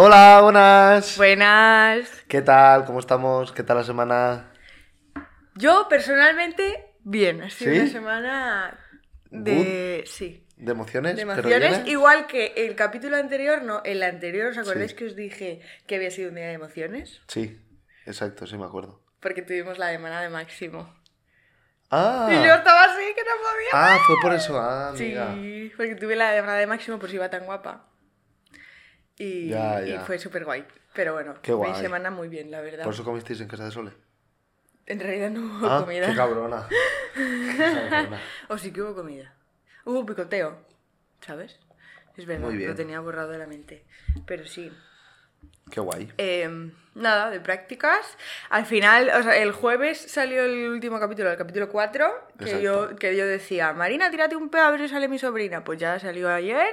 Hola, buenas. Buenas. ¿Qué tal? ¿Cómo estamos? ¿Qué tal la semana? Yo personalmente, bien. Ha sido ¿Sí? una semana de. Sí. ¿De emociones? De ¿Pero emociones. Igual que el capítulo anterior, no. El anterior, ¿os acordáis Sí. que os dije que había sido un día de emociones? Sí, exacto, sí me acuerdo. Porque tuvimos la semana de Máximo. Ah, Y yo estaba así que no podía. ah fue por eso. Ah, amiga. Sí, porque tuve la semana de Máximo, pues iba tan guapa. Y, Ya, y ya. fue súper guay. Pero bueno, Qué mi guay. semana muy bien, la verdad. ¿Por eso comisteis en casa de Sole? En realidad no hubo Ah, comida. qué cabrona. Qué cabrona. O sí que hubo comida. Hubo picoteo, ¿sabes? Es verdad, lo tenía borrado de la mente. Pero sí. Qué guay. Eh, nada, de prácticas. Al final, o sea, el jueves salió el último capítulo, el capítulo 4, que yo, que yo decía, Marina, tírate un pedo a ver si sale mi sobrina. Pues ya salió ayer,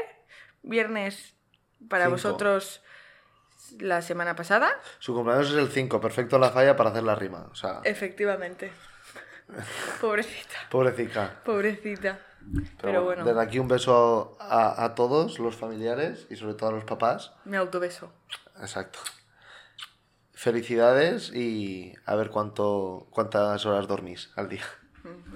viernes para Cinco. vosotros la semana pasada. Su cumpleaños es el 5, perfecto la falla para hacer la rima. O sea. Efectivamente. Pobrecita, pobrecita. pobrecita. Pero, Pero bueno, Desde aquí un beso a, a todos los familiares y sobre todo a los papás. me autobeso. Exacto. Felicidades y a ver cuánto, cuántas horas dormís al día.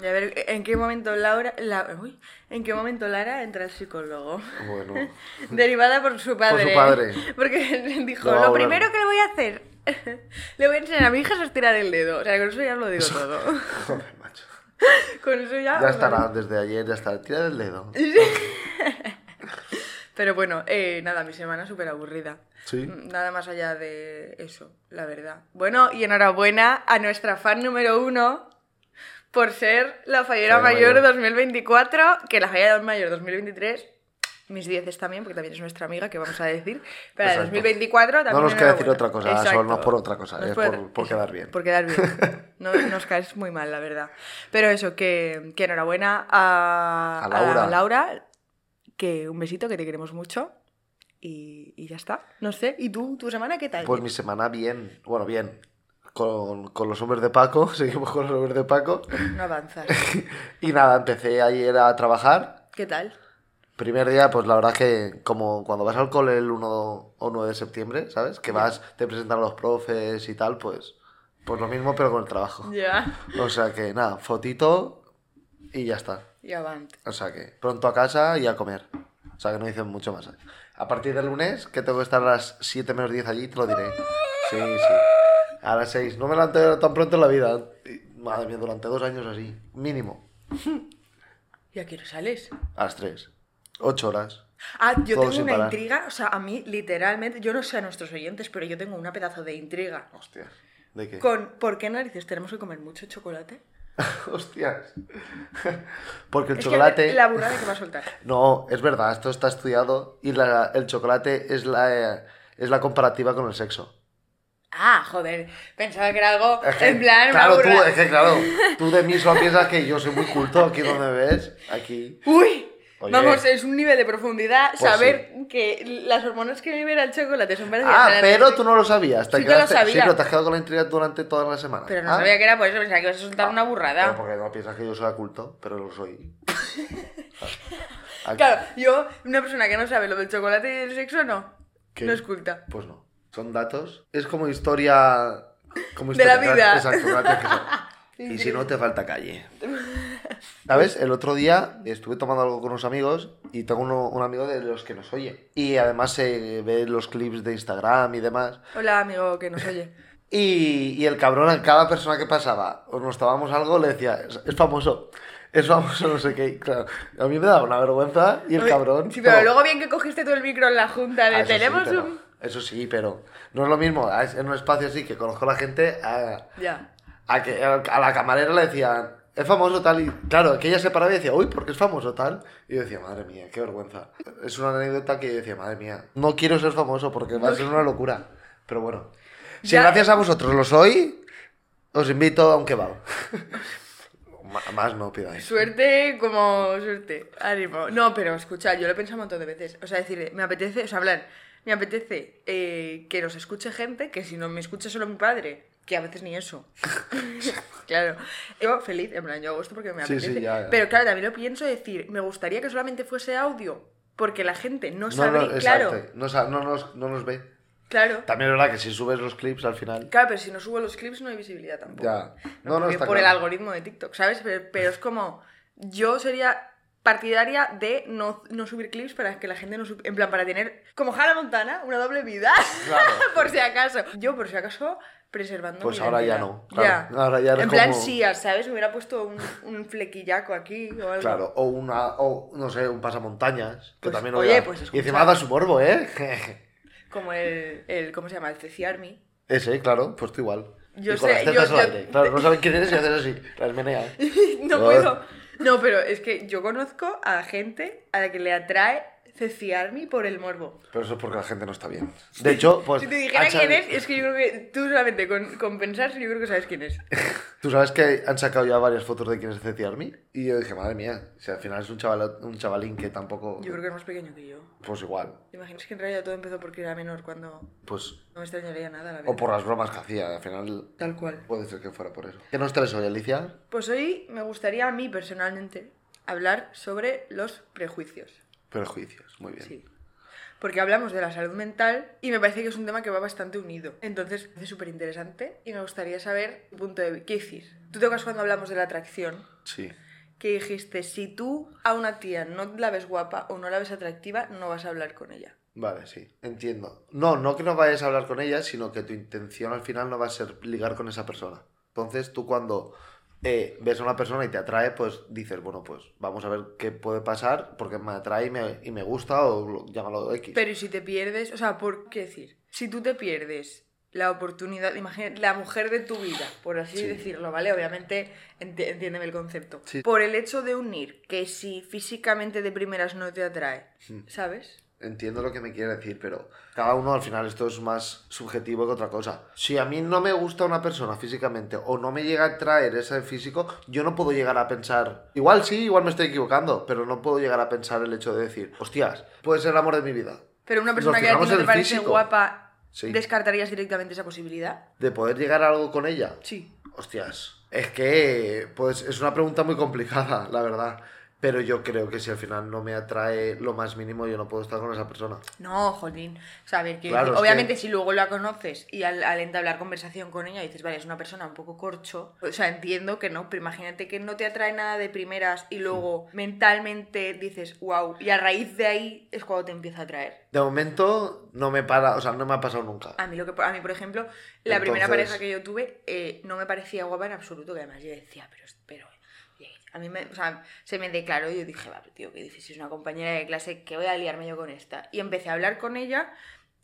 Y a ver, ¿en qué momento Laura, la- uy, ¿en qué momento Lara entra al psicólogo? Bueno, Derivada por su padre. su padre. Porque dijo, lo primero que le voy a hacer, le voy a enseñar a mi hija a estirar el dedo. O sea, con eso ya lo digo todo. joder, macho. Con eso ya... Ya estará, desde ayer ya está. Tira del dedo. Pero bueno, eh, nada, mi semana súper aburrida. Sí. Nada más allá de eso, la verdad. Bueno, y enhorabuena a nuestra fan número uno por ser la fallera mayor, mayor. 2024, que la fallera mayor 2023, mis dieces también, porque también es nuestra amiga, que vamos a decir, pero Exacto. 2024 también No nos queda decir otra cosa, solo no por otra cosa, es por- por- por quedar bien. Por quedar bien. No, nos caes muy mal, la verdad. Pero eso, que, que enhorabuena a, A Laura. a Laura, que un besito, que te queremos mucho. Y, y ya está. No sé. ¿Y tú, tu semana qué tal? Pues mi semana bien, bueno, bien. Con, con los hombres de Paco, seguimos con los hombres de Paco. No avanzas. Y nada, empecé ayer a trabajar. ¿Qué tal? Primer día, pues la verdad que como cuando vas al cole el 1 o 9 de septiembre, ¿sabes? Que vas, te presentan a los profes y tal, pues, pues lo mismo pero con el trabajo. Ya. O sea que nada, fotito y ya está. Y avante. O sea que pronto a casa y a comer. O sea que no hice mucho más. A partir del lunes, que tengo que estar a las 7 menos 10 allí, te lo diré. Sí, sí. A las 6. No me levanté tan pronto en la vida. Madre mía, durante dos años así. Mínimo. ¿Y a qué hora sales? A las 3. 8 horas. Ah, yo Todo tengo una parar. intriga. O sea, a mí, literalmente, yo no sé a nuestros oyentes, pero yo tengo una pedazo de intriga. Hostias. ¿De qué? Con ¿por qué narices tenemos que comer mucho chocolate? Hostias. Porque el Es chocolate... que la burrada que va a soltar. No, es verdad, esto está estudiado y la- el chocolate es la, es la comparativa con el sexo. Ah, joder. Pensaba que era algo Es que, en plan. una claro, tú, es que claro, tú de mí solo piensas que yo soy muy culto aquí donde ves, aquí. ¡Uy! Oye. Vamos, es un nivel de profundidad Pues saber que las hormonas que libera el chocolate son parecidas Ah, pero tú no lo sabías. Te Sí que lo quedaste- sabía. Sí, pero te has quedado con la intriga durante toda la semana. Pero no Ah, sabía que era por eso, pensaba que ibas a soltar una Pero burrada. porque no piensas que yo soy culto, pero lo soy. Claro, yo, una persona que no sabe lo del chocolate y del sexo, no. ¿Qué? No es culta. Pues no. Son datos. Es como historia. Como De la historia- vida. Exacto. Y si no, te falta calle. ¿Sabes? El otro día estuve tomando algo con unos amigos y tengo uno- un amigo de los que nos oye. Y además se ve los clips de Instagram y demás. Hola, amigo que nos oye. Y, y el cabrón a cada persona que pasaba o nos tomábamos algo le decía, es, es famoso, es famoso, no sé qué. Claro, a mí me daba una vergüenza y el cabrón... Sí, pero luego bien que cogiste tú el micro en la junta de Ah, sí, tenemos pero- un. Eso sí, pero no es lo mismo ah, en un espacio así que conozco a la gente a, a que a la camarera le decían, es famoso tal y claro, que ella se paraba y decía, uy, ¿por qué es famoso tal? Y yo decía, madre mía, qué vergüenza. Es una anécdota que yo decía, madre mía, no quiero ser famoso porque va a ser una locura. Pero bueno, si Ya- gracias a vosotros lo soy, os invito a un kebab. Más no pidáis. Suerte como suerte. Ánimo. No, pero escucha, yo lo he pensado un montón de veces. O sea, decir, me apetece, o sea, hablar, me apetece eh, que nos escuche gente, que si no me escucha solo mi padre, que a veces ni eso. claro. Yo feliz, en plan, yo hago esto porque me apetece. sí, ya, ya. Pero claro, también lo pienso decir, me gustaría que solamente fuese audio, porque la gente no No, sabe, no, claro. No, no nos, no nos ve. Claro. También es verdad que si subes los clips al final. Claro, pero si no subo los clips no hay visibilidad tampoco. Ya. No, No, está por el algoritmo de TikTok, ¿sabes? Pero, pero es como. Yo sería partidaria de no, no subir clips para que la gente no sub- En plan, para tener como Hannah Montana, una doble vida. Claro. por si acaso. Yo, por si acaso, preservando. Pues mi ahora ya no, claro. Ya. Ahora ya en plan, como- sí, ¿sabes? Me hubiera puesto un, un flequillaco aquí o algo. Claro, o una, o no sé, un pasamontañas, que Pues, también oye, pues Y encima da su morbo, ¿eh? Como el, el. ¿Cómo se llama? El Ceci Army. Ese, claro, pues tú igual. Yo y con sé, las tetas yo- al yo- aire. Claro, no saben quién eres y haces así, las menea. no puedo. No, pero es que yo conozco a gente a la que le atrae Ceci Army por el morbo. Pero eso es porque la gente no está bien. De hecho, pues... si te dijera quién sal- es, es que yo creo que tú solamente con, con pensar, yo creo que sabes quién es. Tú sabes que han sacado ya varias fotos de quién es Ceci Army. Y yo dije, madre mía, si al final es un, chaval, un chavalín que tampoco... Yo creo que es más pequeño que yo. Pues igual. ¿Te imaginas que en realidad todo empezó porque era menor cuando Pues... no me extrañaría nada, la verdad? O por las bromas que hacía, al final... Tal cual. Puede ser que fuera por eso. ¿Qué nos traes hoy, Alicia? Pues hoy me gustaría a mí personalmente hablar sobre los prejuicios. Prejuicios, muy bien. Sí. Porque hablamos de la salud mental y me parece que es un tema que va bastante unido. Entonces, es súper interesante y me gustaría saber tu punto de vista. ¿Qué decís? Tú te acuerdas cuando hablamos de la atracción, Sí. que dijiste, si tú a una tía no la ves guapa o no la ves atractiva, no vas a hablar con ella. Vale, sí, entiendo. No, no que no vayas a hablar con ella, sino que tu intención al final no va a ser ligar con esa persona. Entonces tú cuando eh, ves a una persona y te atrae, pues dices, bueno, pues vamos a ver qué puede pasar porque me atrae y me, y me gusta o lo- llámalo X. Pero ¿y si te pierdes? O sea, ¿por qué decir? Si tú te pierdes la oportunidad, imagínate, la mujer de tu vida, por así Sí. decirlo, ¿vale? Obviamente, enti- entiéndeme el concepto. Sí. Por el hecho de unir que si físicamente de primeras no te atrae, Hmm. ¿sabes? Entiendo lo que me quiere decir, pero cada uno al final esto es más subjetivo que otra cosa. Si a mí no me gusta una persona físicamente o no me llega a atraer ese físico, yo no puedo llegar a pensar, igual sí, igual me estoy equivocando, pero no puedo llegar a pensar el hecho de decir, hostias, puede ser el amor de mi vida. Pero una persona que a ti no te parece físico. guapa, Sí. ¿descartarías directamente esa posibilidad? De poder llegar a algo con ella. Sí. Hostias. Es que, pues, es una pregunta muy complicada, la verdad. Pero yo creo que si al final no me atrae lo más mínimo, yo no puedo estar con esa persona. No, jolín. O sea, a ver, Claro, es obviamente que- si luego la conoces y al, al entablar conversación con ella dices, vale, es una persona un poco corcho, o sea, entiendo que no, pero imagínate que no te atrae nada de primeras y luego mentalmente dices, wow, y a raíz de ahí es cuando te empieza a atraer. De momento, no me para, o sea, no me ha pasado nunca. A mí, lo que, a mí por ejemplo, la primera pareja que yo tuve eh, no me parecía guapa en absoluto, que además yo decía, pero... pero a mí me, o sea, se me declaró y yo dije, va, pero tío, ¿qué dices? Si es una compañera de clase, que voy a liarme yo con esta? Y empecé a hablar con ella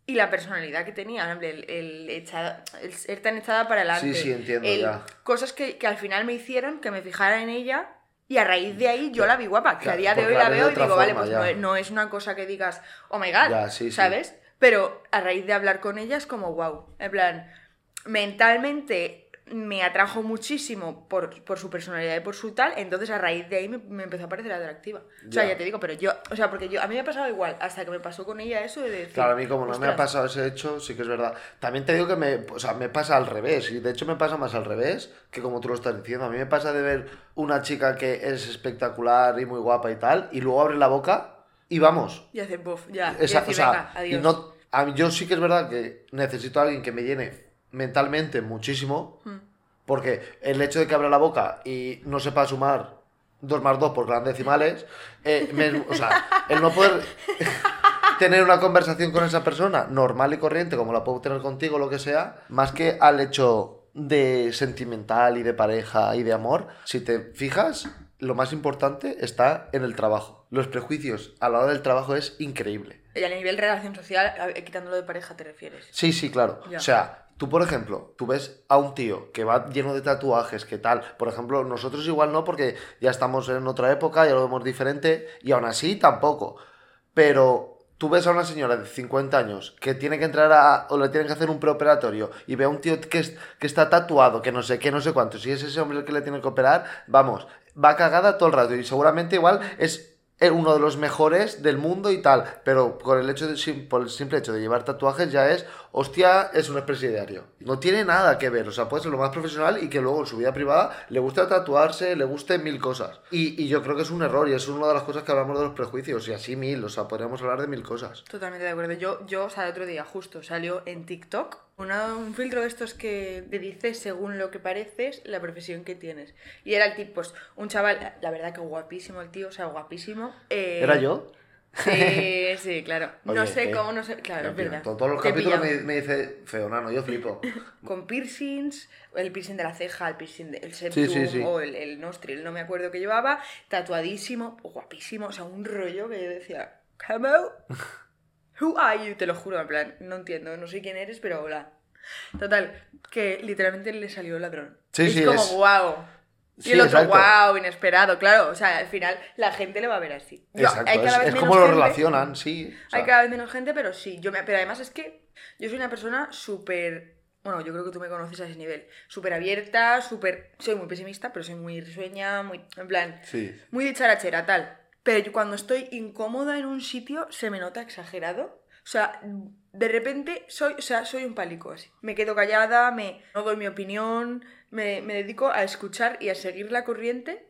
y la personalidad que tenía, hombre, el, el, echada- el ser tan echada para adelante. Sí, sí, entiendo, el- ya. Cosas que, que al final me hicieron que me fijara en ella y a raíz de ahí yo la vi guapa, que a día de hoy la veo y digo, vale, forma, pues ya. no, es- no es una cosa que digas, oh my god, Ya, sí, sí. ¿sabes? Pero a raíz de hablar con ella es como wow. En plan, mentalmente me atrajo muchísimo por, por su personalidad y por su tal, entonces a raíz de ahí me, me empezó a parecer atractiva. O sea, Ya. te digo, pero yo, o sea, porque yo, a mí me ha pasado igual, hasta que me pasó con ella eso de decir. Claro, a mí como no me ha pasado ese hecho, sí que es verdad. También te digo que me, o sea, me pasa al revés, y de hecho me pasa más al revés que como tú lo estás diciendo. A mí me pasa de ver una chica que es espectacular y muy guapa y tal, y luego abre la boca y vamos. Y hacer buff, ya. Esa- y decir, o sea, venga, y adiós. no, a mí, yo sí que es verdad que necesito a alguien que me llene mentalmente muchísimo, Hmm. porque el hecho de que abra la boca y no sepa sumar 2 más 2 por grandes decimales, eh, me- o sea, el no poder tener una conversación con esa persona normal y corriente, como la puedo tener contigo, lo que sea, más que al hecho de sentimental y de pareja y de amor, si te fijas, lo más importante está en el trabajo. Los prejuicios a la hora del trabajo es increíble. Y a nivel relación social, quitándolo de pareja, te refieres. Sí, sí, claro. Ya. O sea, tú, por ejemplo, tú ves a un tío que va lleno de tatuajes, que tal. Por ejemplo, nosotros igual no, porque ya estamos en otra época, ya lo vemos diferente, y aún así tampoco. Pero tú ves a una señora de 50 años que tiene que entrar a. o le tienen que hacer un preoperatorio, y ve a un tío que, es- que está tatuado, que no sé qué, no sé cuánto. Si es ese hombre el que le tiene que operar, vamos, va cagada todo el rato, y seguramente igual es eh, uno de los mejores del mundo y tal, pero por el, hecho de, por el simple hecho de llevar tatuajes ya es, hostia, es un expresidiario. No tiene nada que ver, o sea, puede ser lo más profesional y que luego en su vida privada le guste tatuarse, le guste mil cosas. Y, y yo creo que es un error y es una de las cosas que hablamos de los prejuicios y así mil, o sea, podríamos hablar de mil cosas. Totalmente de acuerdo. Yo, yo, o sea, el otro día justo salió en TikTok una- un filtro de estos que te dice según lo que pareces la profesión que tienes. Y era el tipo, pues, un chaval, la- la verdad que guapísimo el tío, o sea, guapísimo. eh, ¿Era yo? Sí, sí, claro. no sé eh, cómo, no sé. Claro, es verdad. to- Todos los capítulos me, me dice feo, nano, yo flipo. Con piercings, el piercing de la ceja, el piercing del septum sí, sí. o el, el nostril, no me acuerdo que llevaba, tatuadísimo, guapísimo, o sea, un rollo que yo decía, hello, who are you? Te lo juro, en plan, no entiendo, no sé quién eres, pero hola. Total, que literalmente le salió ladrón. Sí, es sí, como, es- wow. Y Sí, el otro, exacto. wow, inesperado, claro. O sea, al final la gente le va a ver así. Exacto, hay cada vez es menos como lo gente- relacionan, sí. o sea, hay cada vez menos gente, pero sí. Yo me... Pero además es que yo soy una persona súper. Bueno, yo creo que tú me conoces a ese nivel. Súper abierta, súper. Soy muy pesimista, pero soy muy risueña, muy. En plan. Sí. Muy dicharachera, tal. Pero yo cuando estoy incómoda en un sitio, se me nota exagerado. O sea, de repente soy, o sea, soy un pálico así. Me quedo callada, me, no doy mi opinión, me, me dedico a escuchar y a seguir la corriente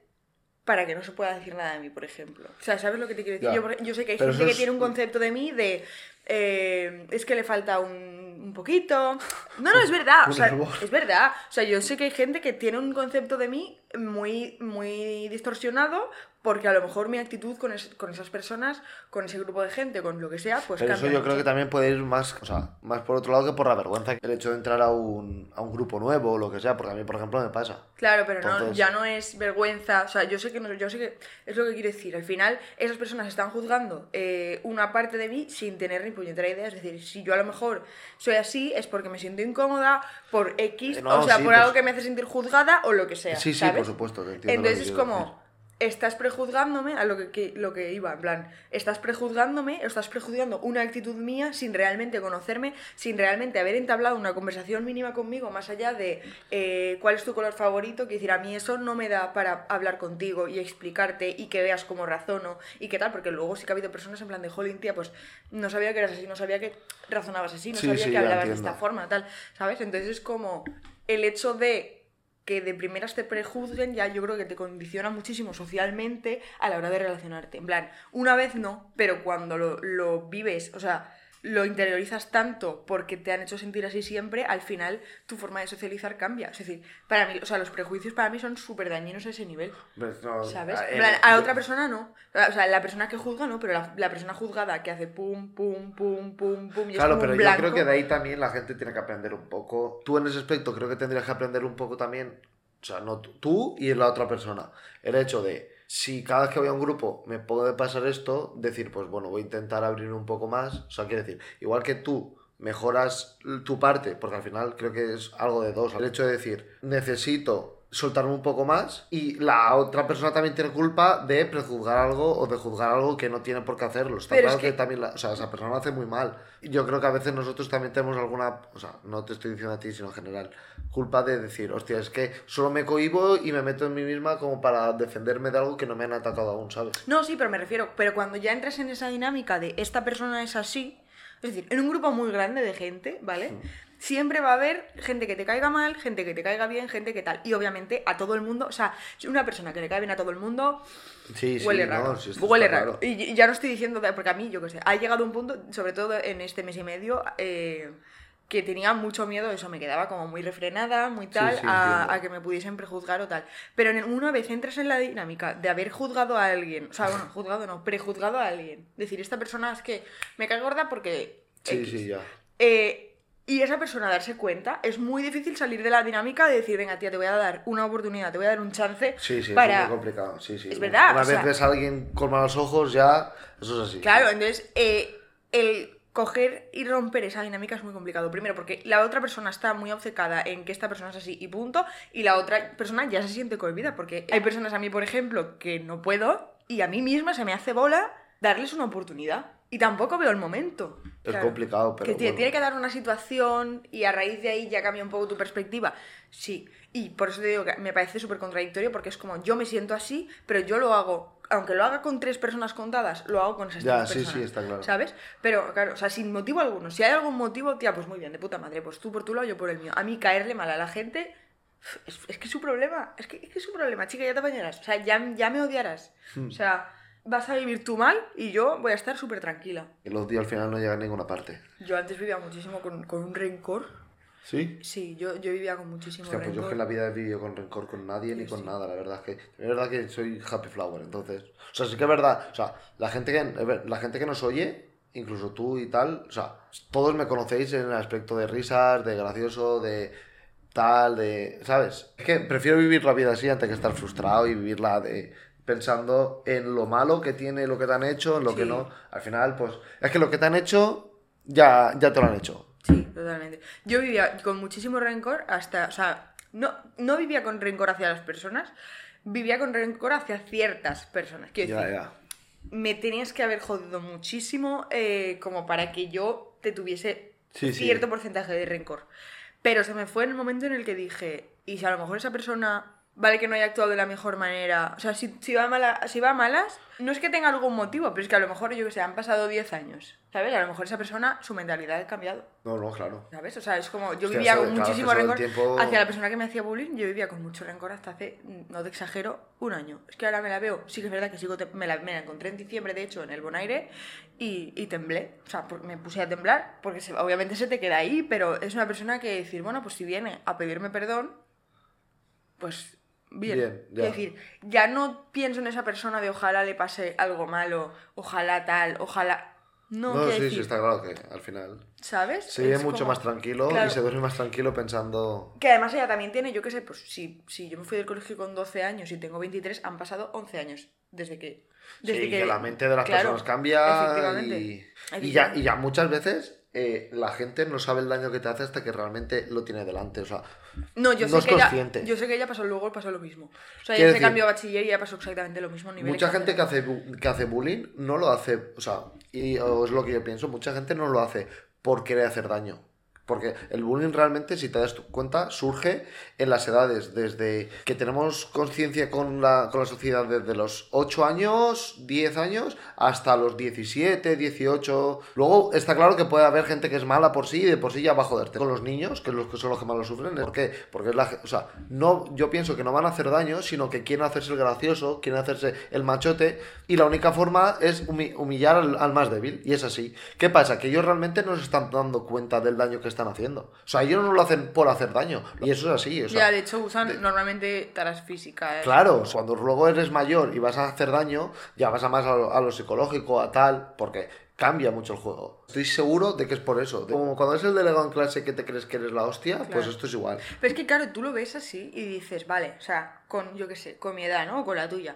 para que no se pueda decir nada de mí, por ejemplo. O sea, ¿sabes lo que te quiero decir? Yo, yo sé que hay Pero gente que tiene un concepto de mí de... eh, es que le falta un, un poquito... No, no, es verdad. o sea, es verdad. O sea, yo sé que hay gente que tiene un concepto de mí muy, muy distorsionado porque a lo mejor mi actitud con, es- con esas personas, con ese grupo de gente, con lo que sea, pues Pero eso cambia yo creo que también puede ir más, o sea, más por otro lado que por la vergüenza. El hecho de entrar a un, a un grupo nuevo o lo que sea, porque a mí, por ejemplo, me pasa. Claro, pero no, ya no es vergüenza. O sea, yo sé que no, yo sé que es lo que quiero decir. Al final, esas personas están juzgando eh, una parte de mí sin tener ni puñetera idea. Es decir, si yo a lo mejor soy así, es porque me siento incómoda por X, Eh, no, o sea, sí, por pues- algo que me hace sentir juzgada o lo que sea. Sí, sí, ¿sabes? Por supuesto, te entiendo lo Entonces es como. decir. Estás prejuzgándome a lo que, que- lo que iba, en plan, estás prejuzgándome, o estás prejuzgando una actitud mía sin realmente conocerme, sin realmente haber entablado una conversación mínima conmigo, más allá de eh, cuál es tu color favorito, que decir, a mí eso no me da para hablar contigo y explicarte y que veas cómo razono y qué tal, porque luego sí que ha habido personas en plan de, jolín, tía, pues no sabía que eras así, no sabía que razonabas así, no Sí, sabía sí, que hablabas de esta forma, tal, ¿sabes? Entonces es como el hecho de que de primeras te prejuzguen, ya yo creo que te condiciona muchísimo socialmente a la hora de relacionarte. En plan, una vez no, pero cuando lo, lo vives, o sea, lo interiorizas tanto porque te han hecho sentir así siempre, al final tu forma de socializar cambia. Es decir, para mí, o sea, los prejuicios para mí son súper dañinos a ese nivel. Pues no, ¿Sabes? a- En plan, eh, a la otra persona no. O sea, la persona que juzga no, pero la, la persona juzgada que hace pum, pum, pum, pum, pum, y es Claro, como pero un yo creo que de ahí también la gente tiene que aprender un poco. Tú en ese aspecto creo que tendrías que aprender un poco también. O sea, no tú y la otra persona. El hecho de, si cada vez que voy a un grupo me puede pasar esto, decir, pues bueno, voy a intentar abrir un poco más. O sea, quiero decir, igual que tú mejoras tu parte, porque al final creo que es algo de dos. El hecho de decir, necesito soltarme un poco más y la otra persona también tiene culpa de prejuzgar algo o de juzgar algo que no tiene por qué hacerlo. Está Pero es claro que... que- también, la- o sea, esa persona lo hace muy mal. Yo creo que a veces nosotros también tenemos alguna, o sea, no te estoy diciendo a ti, sino en general, culpa de decir, hostia, es que solo me cohibo y me meto en mí misma como para defenderme de algo que no me han atacado aún, ¿sabes? No, sí, pero me refiero, pero cuando ya entras en esa dinámica de esta persona es así, es decir, en un grupo muy grande de gente, ¿vale? Siempre va a haber gente que te caiga mal, gente que te caiga bien, gente que tal. Y obviamente a todo el mundo, o sea, si una persona que le cae bien a todo el mundo, Sí, sí, huele no, raro. sí, esto huele raro. claro. Y y ya no estoy diciendo, porque a mí, yo qué sé, ha llegado un punto, sobre todo en este mes y medio, eh, que tenía mucho miedo, eso me quedaba como muy refrenada, muy tal, sí, a, entiendo. a que me pudiesen prejuzgar o tal. Pero en- una vez entras en la dinámica de haber juzgado a alguien, o sea, bueno, juzgado no, prejuzgado a alguien, decir, esta persona es que me cae gorda porque... Sí, X. sí, ya. Eh, y esa persona darse cuenta, es muy difícil salir de la dinámica de decir, venga, tía, te voy a dar una oportunidad, te voy a dar un chance Sí, sí, para... es muy complicado. Sí, sí. Es verdad, Una o vez sea- ves a alguien con malos ojos, ya, eso es así. Claro, entonces eh, el coger y romper esa dinámica es muy complicado. Primero, porque la otra persona está muy obcecada en que esta persona es así y punto, y la otra persona ya se siente cohibida, porque hay personas a mí, por ejemplo, que no puedo, y a mí misma se me hace bola darles una oportunidad. Y tampoco veo el momento. Es complicado, pero Que bueno. tiene que dar una situación y a raíz de ahí ya cambia un poco tu perspectiva. Sí, y por eso te digo que me parece súper contradictorio porque es como yo me siento así, pero yo lo hago aunque lo haga con tres personas contadas, lo hago con esas Ya, tres sí, personas. sí, está claro. ¿Sabes? Pero, claro, o sea, sin motivo alguno. Si hay algún motivo, tía, pues muy bien, de puta madre. Pues tú por tu lado, yo por el mío. A mí caerle mal a la gente. Es, es que es su problema. Es que, es que es su problema, chica, ya te apañarás. O sea, ya, ya me odiarás. Hmm. O sea, vas a vivir tú mal y yo voy a estar súper tranquila. Y los días al final no llegan a ninguna parte. Yo antes vivía muchísimo con, con un rencor. ¿Sí? Sí, yo, yo vivía con muchísimo Hostia, pues yo es rencor. que en la vida he vivido con rencor con nadie ni con nada, la verdad es que es verdad que soy happy flower, entonces, o sea, sí que es verdad, o sea, la gente que la gente que nos oye, incluso tú y tal, o sea, todos me conocéis en el aspecto de risas, de gracioso, de tal, de, ¿sabes? Es que prefiero vivir la vida así antes que estar frustrado y vivirla de pensando en lo malo que tiene lo que te han hecho, en lo que no. Al final, pues, es que lo que te han hecho ya ya te lo han hecho. Sí, totalmente. Yo vivía con muchísimo rencor hasta, o sea, no, no vivía con rencor hacia las personas, vivía con rencor hacia ciertas personas. Quiero Ya, decir, ya. me tenías que haber jodido muchísimo eh, como para que yo te tuviese Sí, sí. cierto porcentaje de rencor. Pero se me fue en el momento en el que dije, y si a lo mejor esa persona vale que no haya actuado de la mejor manera, o sea, si, si, va, mala, si va a malas, no es que tenga algún motivo, pero es que a lo mejor, yo que sé, han pasado 10 años, ¿sabes? A lo mejor esa persona, su mentalidad ha cambiado. No, no, claro. ¿Sabes? O sea, es como. Yo Hostia, vivía con claro, muchísimo rencor tiempo- hacia la persona que me hacía bullying. Yo vivía con mucho rencor hasta hace, no te exagero, un año. Es que ahora me la veo. Sí que es verdad que sigo te- me, la, me la encontré en diciembre, de hecho, en el Bonaire y, y temblé. O sea, me puse a temblar porque se- obviamente se te queda ahí, pero es una persona que decir, bueno, pues si viene a pedirme perdón, pues bien. Bien, ya. Es decir, ya no pienso en esa persona de ojalá le pase algo malo, ojalá tal, ojalá. No, No, sí, sí, decir, está claro que al final ¿sabes? se vive mucho como- más tranquilo Claro. y se duerme más tranquilo pensando. Que además ella también tiene, yo qué sé, pues si, si yo me fui del colegio con 12 años y tengo 23, han pasado 11 años desde que... Desde sí, que, la mente de las claro, personas cambia efectivamente, y, y ya, y ya muchas veces eh, la gente no sabe el daño que te hace hasta que realmente lo tiene delante. O sea, No, yo no sé es que ella, consciente. yo sé que ella pasó luego pasó lo mismo. O sea, ella se cambió a bachiller y ya pasó exactamente lo mismo. a nivel mucha gente que hace, que hace bullying no lo hace, o sea, y o es lo que yo pienso, mucha gente no lo hace por querer hacer daño. Porque el bullying realmente, si te das cuenta, surge en las edades, desde que tenemos conciencia con la, con la sociedad desde los 8 años, 10 años, hasta los 17, 18. Luego está claro que puede haber gente que es mala por sí y de por sí ya va a joderte. Con los niños, que, los que son los que más lo sufren, ¿por qué? Porque es la, o sea, no, yo pienso que no van a hacer daño, sino que quieren hacerse el gracioso, quieren hacerse el machote, y la única forma es humi- humillar al, al más débil, y es así. ¿Qué pasa? Que ellos realmente no se están dando cuenta del daño que están haciendo. O sea, ellos no lo hacen por hacer daño, y eso es así. O sea, Ya, de hecho usan normalmente taras físicas. Claro, cuando luego eres mayor y vas a hacer daño, ya vas a más a lo, a lo psicológico, a tal, porque cambia mucho el juego. Estoy seguro de que es por eso. De- Como cuando es el delegado en clase que te crees que eres la hostia, pues Claro. esto es igual. Pero es que, claro, tú lo ves así y dices, vale, o sea, con, yo qué sé, con mi edad, ¿no? O con la tuya.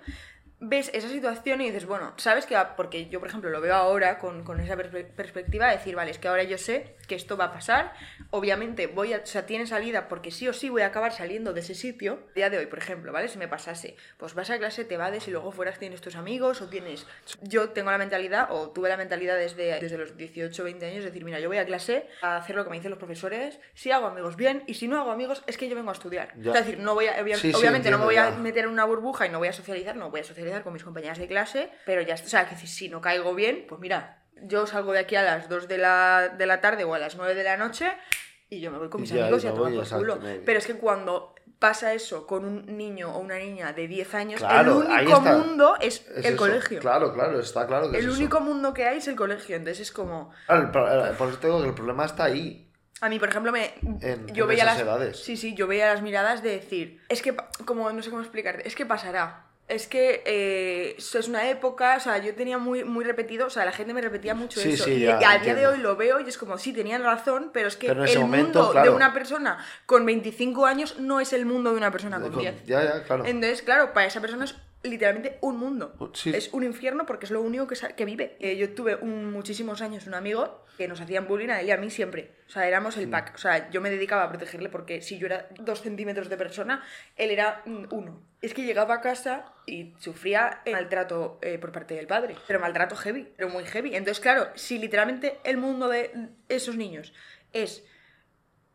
Ves esa situación y dices, bueno, ¿sabes que va? Porque yo, por ejemplo, lo veo ahora con, con esa perspe- perspectiva de decir, vale, es que ahora yo sé que esto va a pasar. Obviamente, voy a, o sea, tiene salida porque sí o sí voy a acabar saliendo de ese sitio. El día de hoy, por ejemplo, ¿vale? Si me pasase, pues vas a clase, te vades y luego fueras tienes tus amigos o tienes... Yo tengo la mentalidad, o tuve la mentalidad desde, desde los 18, 20 años, de decir, mira, yo voy a clase a hacer lo que me dicen los profesores, si hago amigos bien, y si no hago amigos, es que yo vengo a estudiar. Ya. Es decir, no voy a, obvia- Sí, sí, obviamente no me voy a meter en una burbuja y no voy a socializar, no voy a socializar con mis compañeras de clase, pero ya está. O sea, que si, no caigo bien, pues mira, yo salgo de aquí a las 2 de la, de la tarde o a las 9 de la noche y yo me voy con mis amigos y a tomar por culo. Pero es que cuando pasa eso con un niño o una niña de 10 años, Claro, el único está. mundo es, Es el eso. colegio. Claro, claro, está claro que es el eso. único mundo que hay es el colegio. Entonces es como. Claro, por eso te digo que el problema está ahí. A mí, por ejemplo, me, En- yo en veía las edades. Sí, sí, yo veía las miradas de decir, es que, como no sé cómo explicarte, es que pasará. Es que eh, es una época, o sea, yo tenía muy, muy repetido, o sea, la gente me repetía mucho Sí, eso. sí, y, ya, y a día de hoy lo veo y es como, sí, tenían razón, pero es que Pero el momento, mundo de una persona con 25 años no es el mundo de una persona con 10. Ya, ya, claro. Entonces, claro, para esa persona es literalmente un mundo. Sí. Es un infierno porque es lo único que, que vive. Eh, yo tuve un- muchísimos años un amigo que nos hacían bullying a él y a mí siempre. O sea, éramos el pack. O sea, yo me dedicaba a protegerle porque si yo era dos centímetros de persona, él era uno. Es que llegaba a casa y sufría maltrato eh, por parte del padre. Pero maltrato heavy, pero muy heavy. Entonces, claro, si literalmente el mundo de esos niños es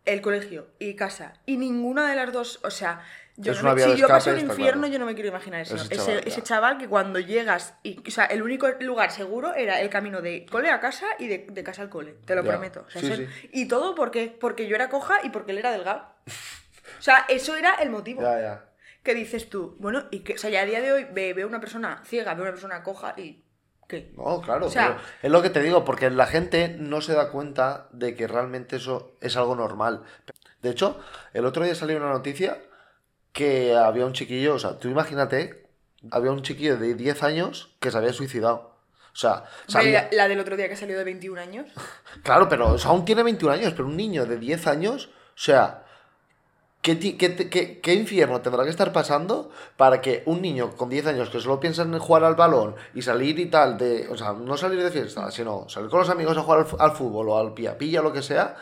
el colegio y casa y ninguna de las dos, o sea, Yo es no me- si yo paso el infierno, claro. yo no me quiero imaginar eso. Ese Ese, chaval, ese ya. chaval que cuando llegas, y, o sea, el único lugar seguro era el camino de cole a casa y de, de casa al cole, te lo Ya. prometo. O sea, Sí, ese- sí. Y todo porque, porque yo era coja y porque él era delgado. O sea, eso era el motivo. Ya, ya. Que dices tú, bueno, y que, o sea, ya a día de hoy ve- veo una persona ciega, veo una persona coja y. ¿Qué? No, claro, O sea- es lo que te digo, porque la gente no se da cuenta de que realmente eso es algo normal. De hecho, el otro día salió una noticia que había un chiquillo, o sea, tú imagínate, había un chiquillo de 10 años que se había suicidado. O sea, salía- La, la del otro día que salió de 21 años. Claro, pero o sea, aún tiene 21 años, pero un niño de 10 años, o sea, ¿qué, qué qué- qué infierno tendrá que estar pasando para que un niño con 10 años que solo piensa en jugar al balón y salir y tal, de, o sea, no salir de fiesta, sino salir con los amigos a jugar al, fútbol o al pilla-pilla o lo que sea?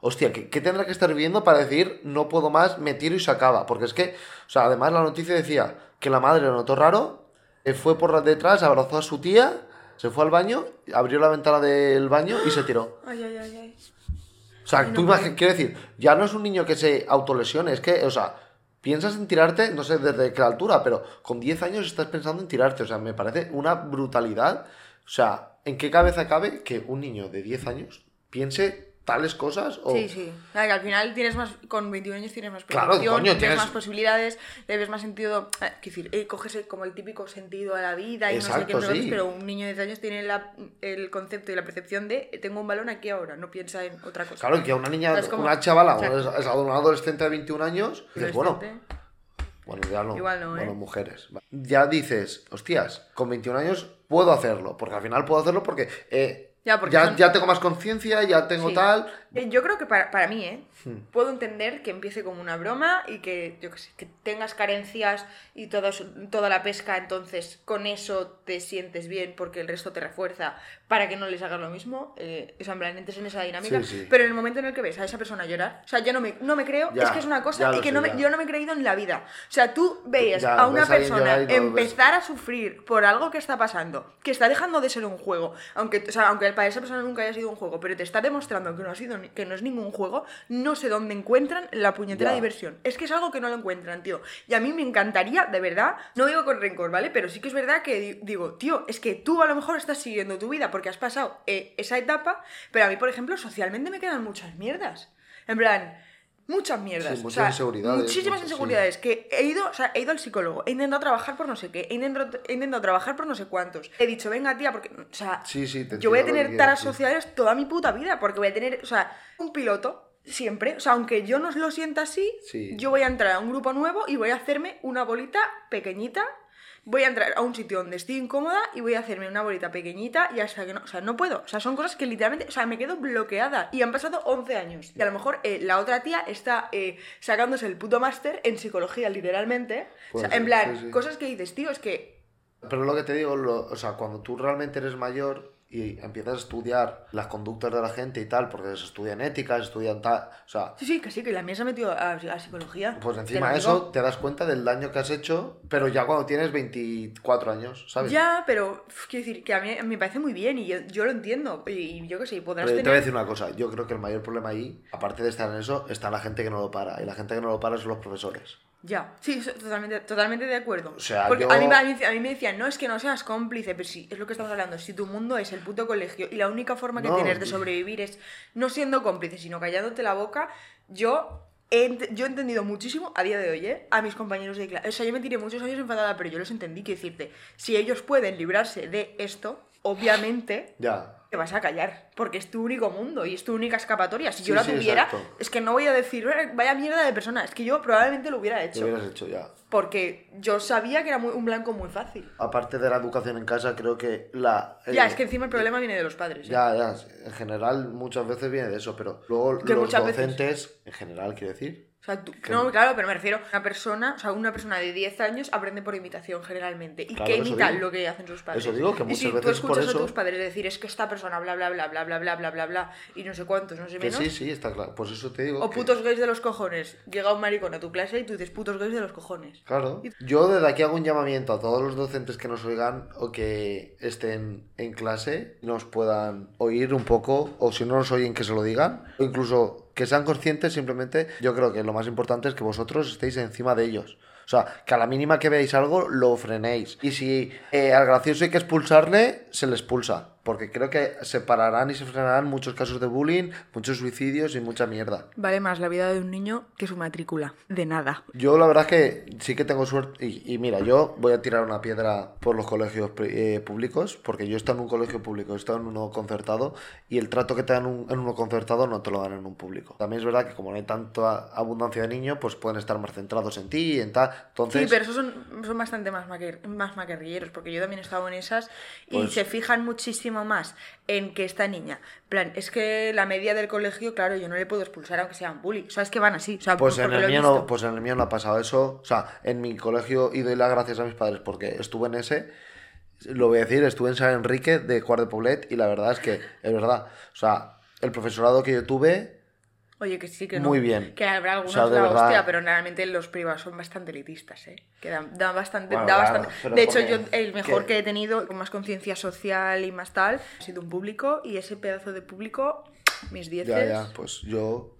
Hostia, ¿qué, qué tendrá que estar viviendo para decir no puedo más, me tiro y se acaba? Porque es que, o sea, además la noticia decía que la madre lo notó raro, eh, fue por detrás, abrazó a su tía, se fue al baño, abrió la ventana del baño y se tiró. Ay, ay, ay. O sea, Ay, no tú quiero decir, ya no es un niño que se autolesione, es que, o sea, piensas en tirarte, no sé desde qué altura, pero con 10 años estás pensando en tirarte. O sea, me parece una brutalidad. O sea, ¿en qué cabeza cabe que un niño de 10 años piense tales cosas? O... Sí, sí. Sea, que al final tienes más, con 21 años tienes más Claro, percepción, coño, tienes tienes- más posibilidades, le ves más sentido. eh, decir, eh, coges el- como el típico sentido a la vida y no sé Exacto, qué, no sé cuántos, sí. pero un niño de 10 años tiene la- el concepto y la percepción de eh, tengo un balón aquí ahora, no piensa en otra cosa. Claro, que a una niña, sea, como- una chavala, o es, es un adolescente de 21 años, dices, bueno. Bueno, ya no. Igual no, ¿eh? Bueno, mujeres. Ya dices, hostias, con 21 años puedo hacerlo. Porque al final puedo hacerlo porque, eh, Ya, porque ya, son- ya tengo más conciencia, ya tengo Sí. tal. Eh, Yo creo que para, para mí, ¿eh? Hmm. Puedo entender que empiece como una broma y que, yo qué sé, que tengas carencias y toda la pesca, entonces con eso te sientes bien porque el resto te refuerza para que no les hagas lo mismo. Eh, o sea, en plan, entres en esa dinámica. Sí, sí. Pero en el momento en el que ves a esa persona llorar, o sea, yo no me, no me creo, Ya, es que es una cosa y que sé, no me- yo no me he creído en la vida. O sea, tú veías Ya, a una persona no empezar a sufrir por algo que está pasando, que está dejando de ser un juego, aunque, o sea, aunque para esa persona nunca haya sido un juego, pero te está demostrando que no ha sido que no es ningún juego, no sé dónde encuentran la puñetera Ya. diversión. Es que es algo que no lo encuentran, tío. Y a mí me encantaría, de verdad, no digo con rencor, ¿vale? Pero sí que es verdad que di- digo, tío, es que tú a lo mejor estás siguiendo tu vida porque has pasado eh, esa etapa, pero a mí, por ejemplo, socialmente me quedan muchas mierdas. En plan, muchas mierdas. Sí, O muchas sea, inseguridades, Muchísimas muchas, sí. inseguridades. Que he ido, o sea, he ido al psicólogo, he intentado trabajar por no sé qué, he intentado, he intentado trabajar por no sé cuántos. He dicho, venga, tía, porque, o sea, Sí, sí, yo voy a tener taras sociales toda mi puta vida, porque voy a tener, o sea, un piloto siempre, o sea, aunque yo no lo sienta así, Sí. yo voy a entrar a un grupo nuevo y voy a hacerme una bolita pequeñita. Voy a entrar a un sitio donde estoy incómoda y voy a hacerme una bolita pequeñita y hasta que no, o sea, no puedo. O sea, son cosas que literalmente, o sea, me quedo bloqueada y han pasado 11 años. Y a lo mejor eh, la otra tía está eh, sacándose el puto máster en psicología, literalmente. O sea, Puede en plan, sí, sí. cosas que dices, tío, es que Pero lo que te digo, lo- o sea, cuando tú realmente eres mayor y empiezas a estudiar las conductas de la gente y tal, porque se estudian éticas, estudian tal, o sea, Sí, sí, que sí, que la mía se ha metido a, a psicología. pues encima de eso te das cuenta del daño que has hecho, pero ya cuando tienes 24 años, ¿sabes? Ya, pero quiero decir que a mí me parece muy bien y yo, yo lo entiendo. Y, y yo qué sé, podrás Pero te voy a tener. decir una cosa, yo creo que el mayor problema ahí, aparte de estar en eso, está la gente que no lo para. Y la gente que no lo para son los profesores. Ya, sí, totalmente, totalmente de acuerdo. O sea, Porque yo- a, mí, a, mí, a mí me decían, no es que no seas cómplice, pero sí, es lo que estamos hablando. Si tu mundo es el puto colegio y la única forma que No, tienes de sobrevivir es no siendo cómplice, sino callándote la boca, yo. He, yo he entendido muchísimo a día de hoy, ¿eh? A mis compañeros de clase. O sea, yo me tiré muchos años enfadada, pero yo los entendí. Quiero decirte, si ellos pueden librarse de esto, obviamente Ya. Te vas a callar, porque es tu único mundo y es tu única escapatoria. Si Sí, yo la sí, tuviera, exacto. es que no voy a decir, "Eh, vaya mierda de persona, es que yo probablemente lo hubiera Lo hecho, hubieras hecho ya. porque yo sabía que era muy- un blanco muy fácil. Aparte de la educación en casa, creo que la... ya, eh, es que encima el problema viene de los padres. ¿eh? Ya, ya, en general muchas veces viene de eso, pero luego Que los veces- docentes, en general, quiero decir, sea, tú- no, claro, pero me refiero a una persona, o sea, una persona de 10 años aprende por imitación generalmente y Claro, que imita digo. lo que hacen sus padres. Eso digo, que y muchas si tú veces por escuchas eso- a tus padres decir es que esta persona bla bla bla bla bla, bla, bla, bla, bla, y no sé cuántos, no sé Que menos. sí, sí, está claro. Pues eso te digo. O que- putos gays de los cojones. Llega un maricón a tu clase y tú dices putos gays de los cojones. Claro. Yo desde aquí hago un llamamiento a todos los docentes que nos oigan o que estén en clase, nos puedan oír un poco, o si no nos oyen, que se lo digan, o incluso que sean conscientes, simplemente yo creo que lo más importante es que vosotros estéis encima de ellos. O sea, que a la mínima que veáis algo, lo frenéis. Y si eh, al gracioso hay que expulsarle, se le expulsa. Porque creo que se pararán y se frenarán muchos casos de bullying, muchos suicidios y mucha mierda. Vale más la vida de un niño que su matrícula. De nada. Yo la verdad es que sí que tengo suerte. Y, y mira, yo voy a tirar una piedra por los colegios eh, públicos, porque yo he estado en un colegio público, he estado en uno concertado, y el trato que te dan un- en uno concertado no te lo dan en un público. También es verdad que como no hay tanta abundancia de niños, pues pueden estar más centrados en ti y en tal. Entonces, Sí, pero esos son, son bastante más, maquer- más maquerrilleros, porque yo también he estado en esas y Pues- se fijan muchísimo más en que esta niña, plan, es que la media del colegio, claro, yo no le puedo expulsar aunque sea un bully. O sea, es que van así. O sea, Pues en, el mío no, pues en el mío no ha pasado eso. O sea, en mi colegio, y doy las gracias a mis padres porque estuve en ese, lo voy a decir, estuve en San Enrique de Cuart de Poblet y la verdad es que es verdad. O sea, el profesorado que yo tuve, Oye, que sí, que no. Muy bien. Que habrá algunos O sea, de la verdad. hostia, pero realmente los privados son bastante elitistas, ¿eh? Que dan, dan bastante. Bueno, da claro, bastante... De hecho, yo el mejor que- que he tenido, con más conciencia social y más tal, ha sido un público y ese pedazo de público, mis dieces. ya, ya, pues yo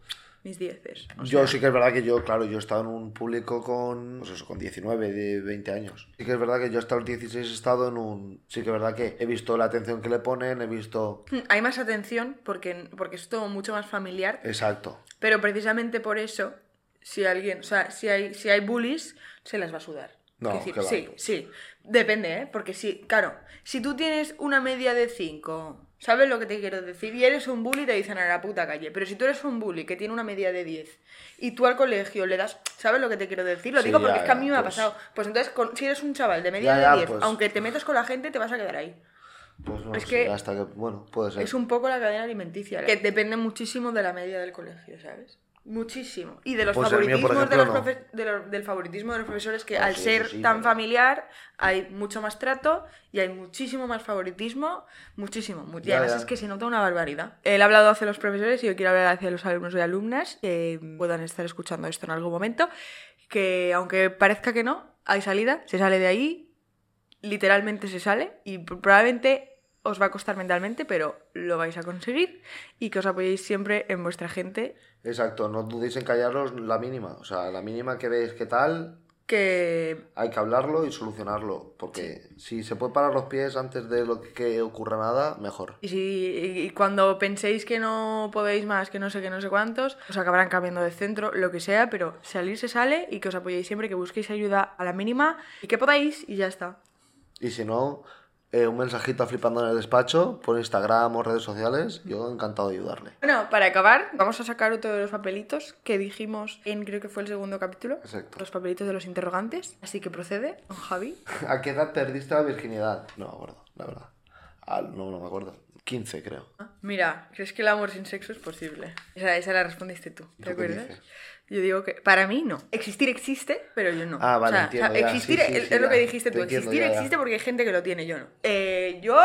Mis dieces. O Yo sea, sí que es verdad que yo, claro, yo he estado en un público con, pues eso, con 19, de 20 años. Sí que es verdad que yo hasta los 16 he estado en un... Sí que es verdad que he visto la atención que le ponen, he visto... Hay más atención porque, porque es todo mucho más familiar, Exacto. pero precisamente por eso, si alguien, o sea, si hay, si hay bullies, se las va a sudar. No, decir, sí, sí. Depende, ¿eh? Porque si, claro, si tú tienes una media de 5, ¿sabes lo que te quiero decir? Y eres un bully, te dicen a la puta calle. Pero si tú eres un bully que tiene una media de 10 y tú al colegio le das, ¿sabes lo que te quiero decir? Lo Sí, digo porque ya, es que a ya, mí me ha pues- pasado. Pues entonces, si eres un chaval de media Ya, de 10, pues- aunque te metas con la gente, te vas a quedar ahí. Pues no Es que- hasta que... Bueno, puede ser. Es un poco la cadena alimenticia, que depende muchísimo de la media del colegio, ¿sabes? Muchísimo. Y de los Pues mío, favoritismos de los no. de los- del favoritismo de los profesores que Ah, al sí, ser sí, tan pero- familiar hay mucho más trato y hay muchísimo más favoritismo, muchísimo. mu- y además ya. es que se nota una barbaridad. Él ha hablado hacia los profesores y yo quiero hablar hacia los alumnos y alumnas que puedan estar escuchando esto en algún momento, que aunque parezca que no, hay salida, se sale de ahí, literalmente se sale y probablemente os va a costar mentalmente, pero lo vais a conseguir y que os apoyéis siempre en vuestra gente Exacto, no dudéis en callaros la mínima. O sea, la mínima que veis que tal, que hay que hablarlo y solucionarlo. Porque si se puede parar los pies antes de lo que ocurra nada, mejor. y, si, y cuando penséis que no podéis más, que no sé qué, no sé cuántos, os acabarán cambiando de centro, lo que sea, pero salir se sale y que os apoyéis siempre, que busquéis ayuda a la mínima y que podáis y ya está. Y si no, eh, un mensajito a flipando en el despacho por Instagram o redes sociales, yo encantado de ayudarle. Bueno, para acabar, vamos a sacar otro de los papelitos que dijimos en creo que fue el segundo capítulo. Exacto. Los papelitos de los interrogantes. Así que procede, don Javi. ¿A qué edad perdiste la virginidad? No me acuerdo, la verdad. Ah, no, no me acuerdo. 15, creo. Mira, ¿crees que el amor sin sexo es posible? Esa, esa la respondiste tú, ¿Tú ¿te acuerdas? Yo digo que para mí no. Existir existe, pero yo no. Ah, vale, o sea, entiendo, o sea, ya, existir sí, sí, es, sí, es lo que dijiste Te tú. entiendo, existir ya, ya. existe porque hay gente que lo tiene, yo no. Eh, yo,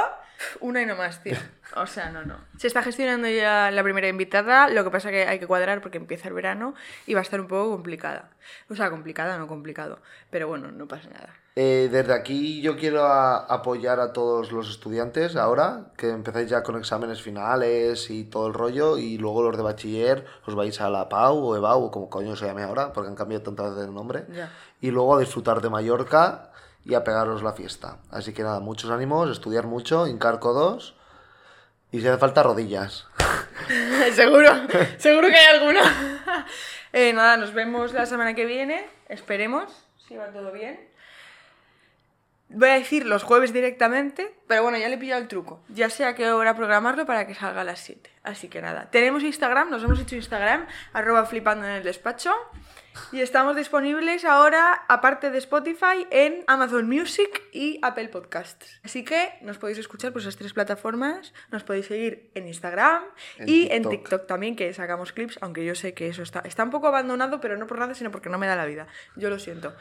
una y no más, tío. O sea, no, no. Se está gestionando ya la primera invitada, lo que pasa que hay que cuadrar porque empieza el verano y va a estar un poco complicada. O sea, complicada, no complicado. Pero bueno, no pasa nada. Eh, desde aquí yo quiero a- apoyar a todos los estudiantes ahora, que empezáis ya con exámenes finales y todo el rollo, y luego los de bachiller os vais a la PAU o EBAU, o como coño se llame ahora, porque han cambiado tantas veces el nombre, Ya. y luego a disfrutar de Mallorca y a pegaros la fiesta. Así que nada, muchos ánimos, estudiar mucho, hincar codos, y si hace falta rodillas. seguro, seguro que hay alguna. Eh, nada, nos vemos la semana que viene. Esperemos, si va todo bien. Voy a decir los jueves directamente, pero bueno, ya le he pillado el truco. Ya sé a qué hora programarlo para que salga a las 7. Así que nada, tenemos Instagram, nos hemos hecho Instagram, arroba flipando en el despacho. Y estamos disponibles ahora, aparte de Spotify, en Amazon Music y Apple Podcasts. Así que nos podéis escuchar por esas tres plataformas. Nos podéis seguir en Instagram En y en TikTok. TikTok también, que sacamos clips, aunque yo sé que eso está, está un poco abandonado, pero no por nada, sino porque no me da la vida. Yo lo siento.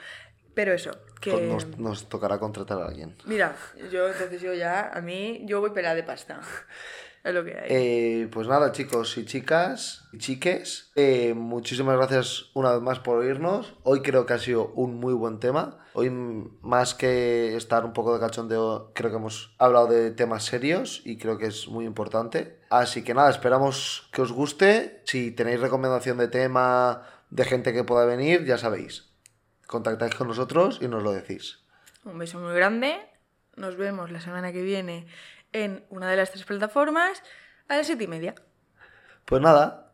Pero eso, que... Nos, nos tocará contratar a alguien. Mira, yo entonces yo ya, a mí, yo voy pelada de pasta. Es lo que hay. Eh, pues nada, chicos y chicas y chiques, eh, muchísimas gracias una vez más por oírnos. Hoy creo que ha sido un muy buen tema. Hoy, más que estar un poco de cachondeo, creo que hemos hablado de temas serios y creo que es muy importante. Así que nada, esperamos que os guste. Si tenéis recomendación de tema, de gente que pueda venir, ya sabéis. Contactáis con nosotros y nos lo decís. Un beso muy grande. Nos vemos la semana que viene en una de las tres plataformas a las siete y media. Pues nada.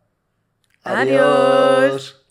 Adiós. Adiós.